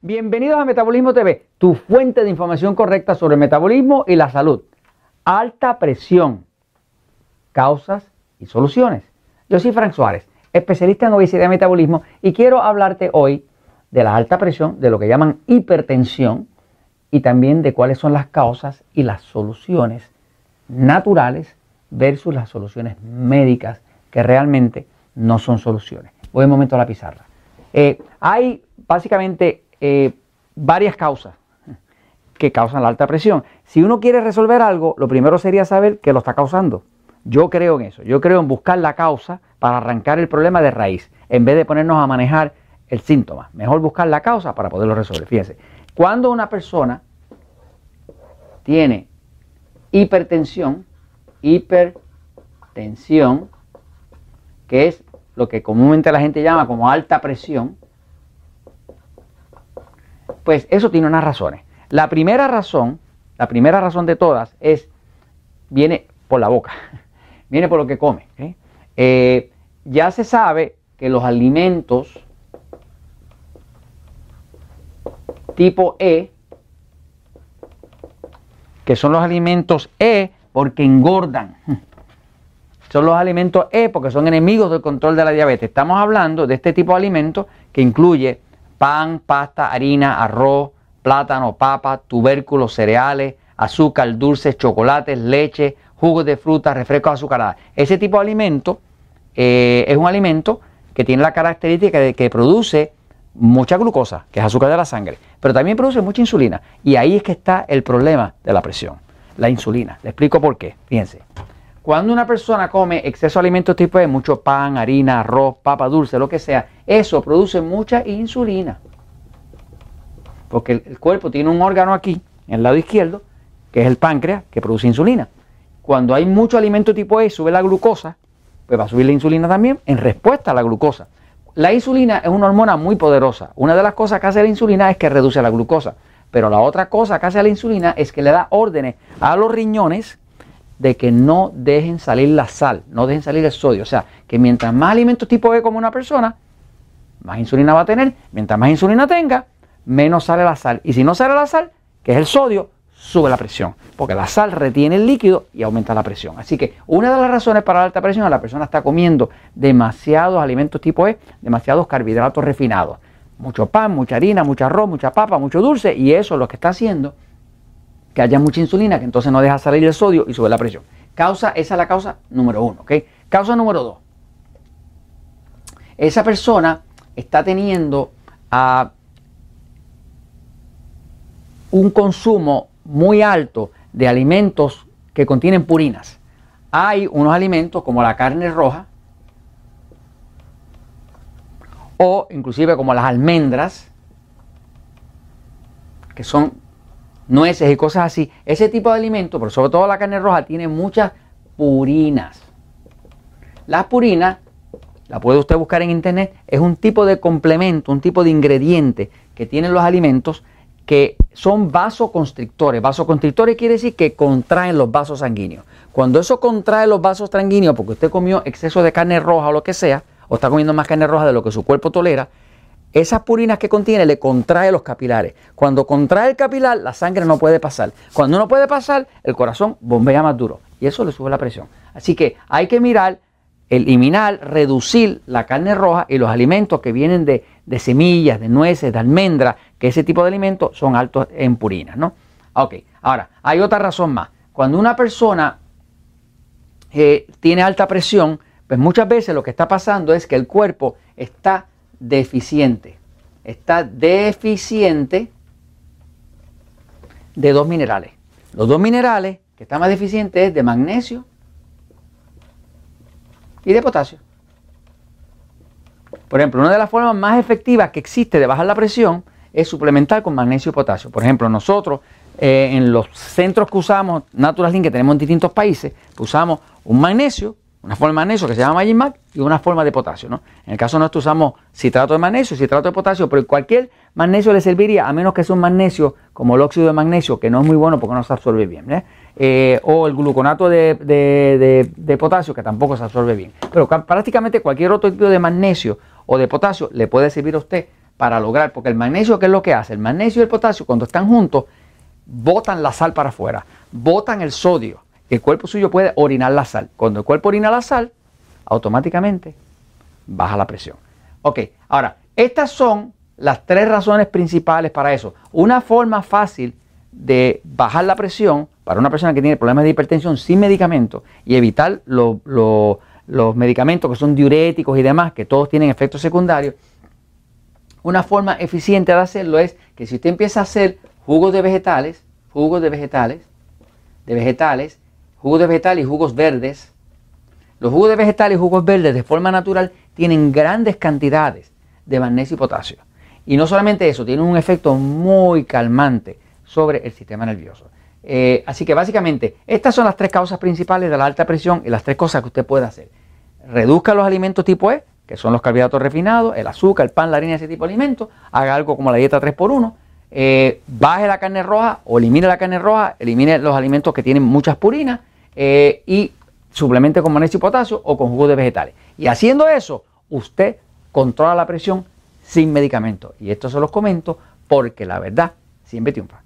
Bienvenidos a Metabolismo TV, tu fuente de información correcta sobre el metabolismo y la salud. Alta presión, causas y soluciones. Yo soy Frank Suárez, especialista en obesidad y metabolismo, y quiero hablarte hoy de la alta presión, de lo que llaman hipertensión y también de cuáles son las causas y las soluciones naturales versus las soluciones médicas que realmente no son soluciones. Voy un momento a la pizarra. Eh, hay básicamente eh, varias causas que causan la alta presión. Si uno quiere resolver algo, lo primero sería saber qué lo está causando. Yo creo en eso. Yo creo en buscar la causa para arrancar el problema de raíz, en vez de ponernos a manejar el síntoma. Mejor buscar la causa para poderlo resolver. Fíjense, cuando una persona tiene hipertensión, hipertensión, que es lo que comúnmente la gente llama como alta presión, pues eso tiene unas razones. La primera razón, la primera razón de todas es, viene por la boca, viene por lo que come. Eh, ya se sabe que los alimentos tipo E, que son los alimentos E porque engordan, son los alimentos E porque son enemigos del control de la diabetes. Estamos hablando de este tipo de alimentos que incluye pan, pasta, harina, arroz, plátano, papa, tubérculos, cereales, azúcar, dulces, chocolates, leche, jugos de fruta, refrescos azucarados. Ese tipo de alimento eh, es un alimento que tiene la característica de que produce mucha glucosa, que es azúcar de la sangre, pero también produce mucha insulina. Y ahí es que está el problema de la presión, la insulina. Le explico por qué. Fíjense. Cuando una persona come exceso de alimentos tipo de mucho pan, harina, arroz, papa dulce, lo que sea, eso produce mucha insulina. Porque el, cuerpo tiene un órgano aquí, en el lado izquierdo, que es el páncreas, que produce insulina. Cuando hay mucho alimento tipo E, sube la glucosa, pues va a subir la insulina también en respuesta a la glucosa. La insulina es una hormona muy poderosa. Una de las cosas que hace la insulina es que reduce la glucosa. Pero la otra cosa que hace la insulina es que le da órdenes a los riñones de que no dejen salir la sal, no dejen salir el sodio. O sea, que mientras más alimentos tipo E como una persona, más insulina va a tener. Mientras más insulina tenga, menos sale la sal. Y si no sale la sal, que es el sodio, sube la presión. Porque la sal retiene el líquido y aumenta la presión. Así que una de las razones para la alta presión es que la persona está comiendo demasiados alimentos tipo E, demasiados carbohidratos refinados. Mucho pan, mucha harina, mucho arroz, mucha papa, mucho dulce. Y eso es lo que está haciendo que haya mucha insulina, que entonces no deja salir el sodio y sube la presión. Causa, esa es la causa número uno, ¿ok? Causa número dos. Esa persona está teniendo ah, un consumo muy alto de alimentos que contienen purinas. Hay unos alimentos como la carne roja o inclusive como las almendras, que son nueces y cosas así, ese tipo de alimentos, pero sobre todo la carne roja, tiene muchas purinas. Las purinas, la puede usted buscar en internet, es un tipo de complemento, un tipo de ingrediente que tienen los alimentos que son vasoconstrictores. Vasoconstrictores quiere decir que contraen los vasos sanguíneos. Cuando eso contrae los vasos sanguíneos, porque usted comió exceso de carne roja o lo que sea, o está comiendo más carne roja de lo que su cuerpo tolera, esas purinas que contiene le contrae los capilares. Cuando contrae el capilar, la sangre no puede pasar. Cuando no puede pasar, el corazón bombea más duro y eso le sube la presión. Así que hay que mirar, eliminar, reducir la carne roja y los alimentos que vienen de, semillas, de nueces, de almendras, que ese tipo de alimentos son altos en purinas, ¿no? Ok, ahora, hay otra razón más. Cuando una persona eh, tiene alta presión, pues muchas veces lo que está pasando es que el cuerpo está deficiente. Está deficiente de dos minerales. Los dos minerales que están más deficientes es de magnesio y de potasio. Por ejemplo, una de las formas más efectivas que existe de bajar la presión es suplementar con magnesio y potasio. Por ejemplo, nosotros eh, en los centros que usamos, Natural Link, que tenemos en distintos países, pues usamos un magnesio una forma de magnesio que se llama Magimac y una forma de potasio. ¿no? En el caso nuestro usamos citrato de magnesio, citrato de potasio, pero cualquier magnesio le serviría, a menos que sea un magnesio como el óxido de magnesio, que no es muy bueno porque no se absorbe bien. ¿eh? Eh, o el gluconato de, potasio, que tampoco se absorbe bien. Pero prácticamente cualquier otro tipo de magnesio o de potasio le puede servir a usted para lograr, porque el magnesio, ¿qué es lo que hace? El magnesio y el potasio, cuando están juntos, botan la sal para afuera, botan el sodio. El cuerpo suyo puede orinar la sal. Cuando el cuerpo orina la sal, automáticamente baja la presión. Ok, ahora, estas son las tres razones principales para eso. Una forma fácil de bajar la presión para una persona que tiene problemas de hipertensión sin medicamento y evitar los medicamentos que son diuréticos y demás, que todos tienen efectos secundarios, una forma eficiente de hacerlo es que si usted empieza a hacer jugos de vegetales, jugos de vegetales, de vegetales, jugos de vegetales y jugos verdes, los jugos de vegetales y jugos verdes de forma natural tienen grandes cantidades de magnesio y potasio. Y no solamente eso, tienen un efecto muy calmante sobre el sistema nervioso. Eh, así que básicamente estas son las tres causas principales de la alta presión y las tres cosas que usted puede hacer. Reduzca los alimentos tipo E, que son los carbohidratos refinados, el azúcar, el pan, la harina, ese tipo de alimentos. Haga algo como la dieta 3x1. Eh, baje la carne roja o elimine la carne roja, elimine los alimentos que tienen muchas purinas eh, y suplemente con magnesio y potasio o con jugos de vegetales. Y haciendo eso, usted controla la presión sin medicamentos. Y esto se los comento porque la verdad siempre triunfa.